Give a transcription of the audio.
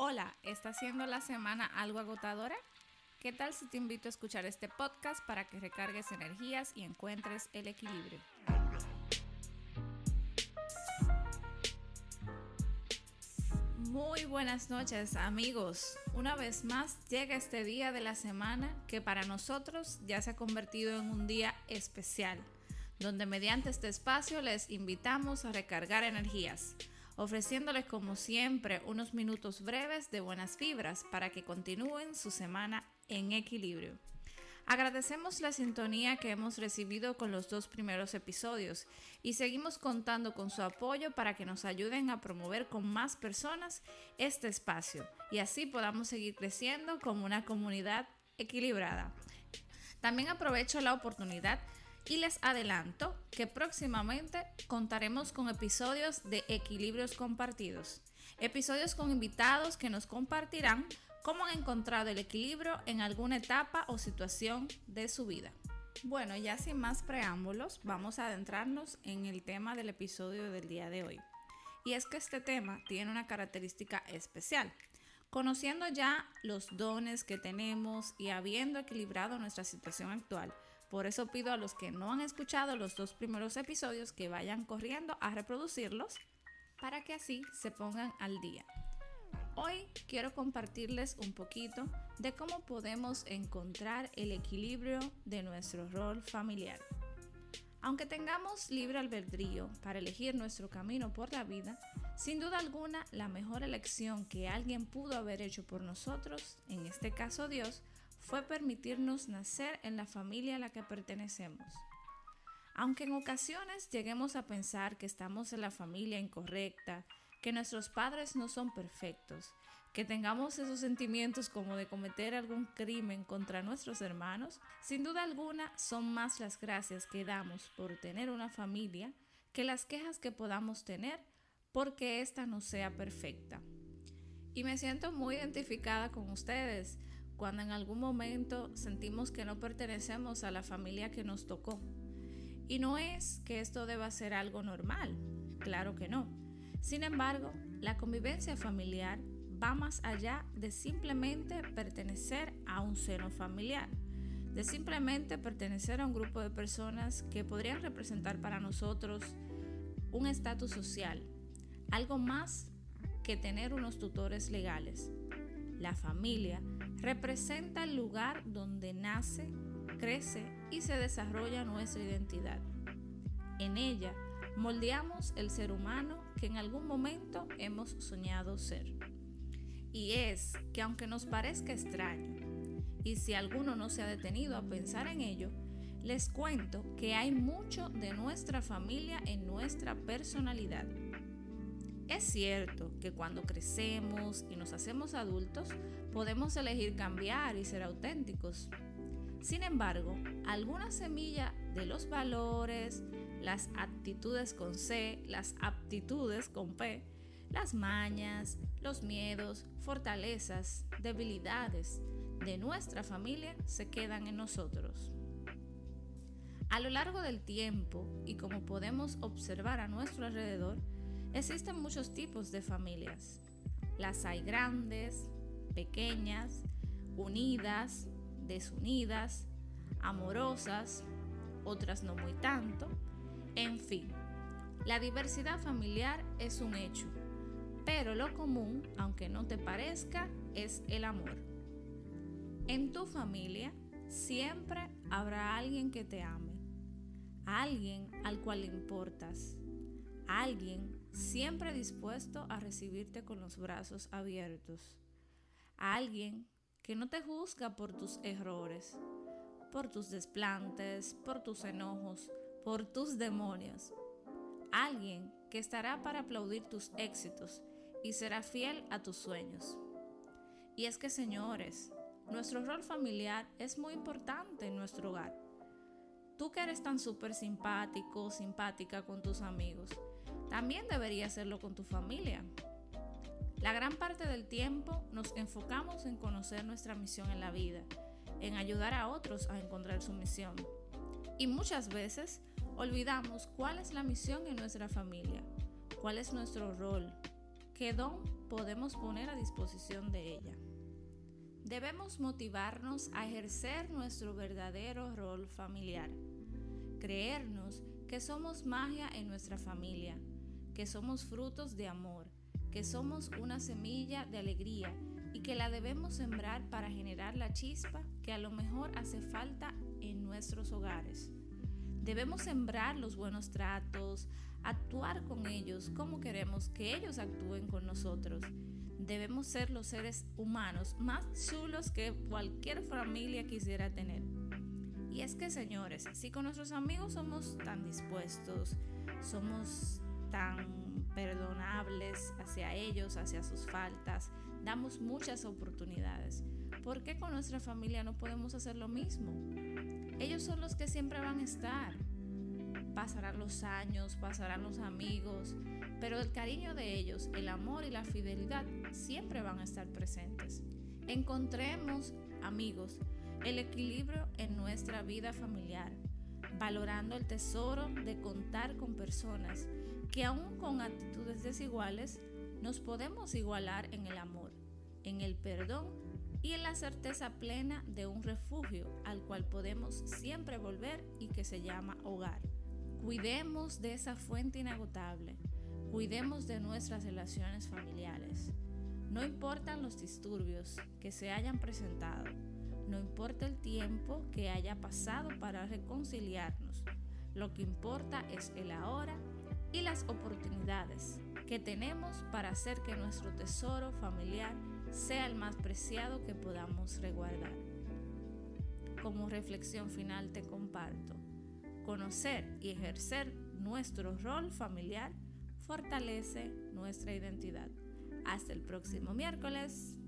Hola, ¿está siendo la semana algo agotadora? ¿Qué tal si te invito a escuchar este podcast para que recargues energías y encuentres el equilibrio? Muy buenas noches amigos. Una vez más llega este día de la semana que para nosotros ya se ha convertido en un día especial, donde mediante este espacio les invitamos a recargar energías, ofreciéndoles como siempre unos minutos breves de buenas fibras para que continúen su semana en equilibrio. Agradecemos la sintonía que hemos recibido con los dos primeros episodios y seguimos contando con su apoyo para que nos ayuden a promover con más personas este espacio y así podamos seguir creciendo como una comunidad equilibrada. También aprovecho la oportunidad y les adelanto que próximamente contaremos con episodios de equilibrios compartidos, episodios con invitados que nos compartirán cómo han encontrado el equilibrio en alguna etapa o situación de su vida. Bueno, ya sin más preámbulos, vamos a adentrarnos en el tema del episodio del día de hoy. Y es que este tema tiene una característica especial. Conociendo ya los dones que tenemos y habiendo equilibrado nuestra situación actual, por eso pido a los que no han escuchado los dos primeros episodios que vayan corriendo a reproducirlos para que así se pongan al día. Hoy quiero compartirles un poquito de cómo podemos encontrar el equilibrio de nuestro rol familiar. Aunque tengamos libre albedrío para elegir nuestro camino por la vida, sin duda alguna la mejor elección que alguien pudo haber hecho por nosotros, en este caso Dios, fue permitirnos nacer en la familia a la que pertenecemos. Aunque en ocasiones lleguemos a pensar que estamos en la familia incorrecta, que nuestros padres no son perfectos, que tengamos esos sentimientos como de cometer algún crimen contra nuestros hermanos, sin duda alguna son más las gracias que damos por tener una familia que las quejas que podamos tener porque ésta no sea perfecta. Y me siento muy identificada con ustedes cuando en algún momento sentimos que no pertenecemos a la familia que nos tocó. Y no es que esto deba ser algo normal, claro que no sin embargo, la convivencia familiar va más allá de simplemente pertenecer a un seno familiar, de simplemente pertenecer a un grupo de personas que podrían representar para nosotros un estatus social, algo más que tener unos tutores legales. La familia representa el lugar donde nace, crece y se desarrolla nuestra identidad. En ella moldeamos el ser humano que en algún momento hemos soñado ser. Y es que aunque nos parezca extraño, y si alguno no se ha detenido a pensar en ello, les cuento que hay mucho de nuestra familia en nuestra personalidad. Es cierto que cuando crecemos y nos hacemos adultos, podemos elegir cambiar y ser auténticos. Sin embargo, alguna semilla de los valores, las actitudes con C, las aptitudes con P, las mañas, los miedos, fortalezas, debilidades de nuestra familia se quedan en nosotros. A lo largo del tiempo y como podemos observar a nuestro alrededor, existen muchos tipos de familias. Las hay grandes, pequeñas, unidas, desunidas, amorosas, otras no muy tanto, en fin, la diversidad familiar es un hecho, pero lo común, aunque no te parezca, es el amor. En tu familia siempre habrá alguien que te ame, alguien al cual le importas, alguien siempre dispuesto a recibirte con los brazos abiertos, alguien que no te juzga por tus errores, por tus desplantes, por tus enojos, por tus demonios. Alguien que estará para aplaudir tus éxitos y será fiel a tus sueños. Y es que, señores, nuestro rol familiar es muy importante en nuestro hogar. Tú que eres tan súper simpático, simpática con tus amigos, también deberías hacerlo con tu familia. La gran parte del tiempo nos enfocamos en conocer nuestra misión en la vida, en ayudar a otros a encontrar su misión. Y muchas veces olvidamos cuál es la misión en nuestra familia, cuál es nuestro rol, qué don podemos poner a disposición de ella. Debemos motivarnos a ejercer nuestro verdadero rol familiar, creernos que somos magia en nuestra familia, que somos frutos de amor, que somos una semilla de alegría y que la debemos sembrar para generar la chispa que a lo mejor hace falta en nuestros hogares. Debemos sembrar los buenos tratos, actuar con ellos como queremos que ellos actúen con nosotros. Debemos ser los seres humanos más chulos que cualquier familia quisiera tener. Y es que, señores, si con nuestros amigos somos tan dispuestos, somos tan perdonables hacia ellos, hacia sus faltas, damos muchas oportunidades. ¿Por qué con nuestra familia no podemos hacer lo mismo? Ellos son los que siempre van a estar. Pasarán los años, pasarán los amigos, pero el cariño de ellos, el amor y la fidelidad siempre van a estar presentes. Encontremos, amigos, el equilibrio en nuestra vida familiar, valorando el tesoro de contar con personas que aún con actitudes desiguales nos podemos igualar en el amor, en el perdón y en la certeza plena de un refugio al cual podemos siempre volver y que se llama hogar. Cuidemos de esa fuente inagotable, cuidemos de nuestras relaciones familiares. No importan los disturbios que se hayan presentado, no importa el tiempo que haya pasado para reconciliarnos, lo que importa es el ahora y las oportunidades que tenemos para hacer que nuestro tesoro familiar sea el más preciado que podamos resguardar. Como reflexión final te comparto, conocer y ejercer nuestro rol familiar fortalece nuestra identidad. Hasta el próximo miércoles.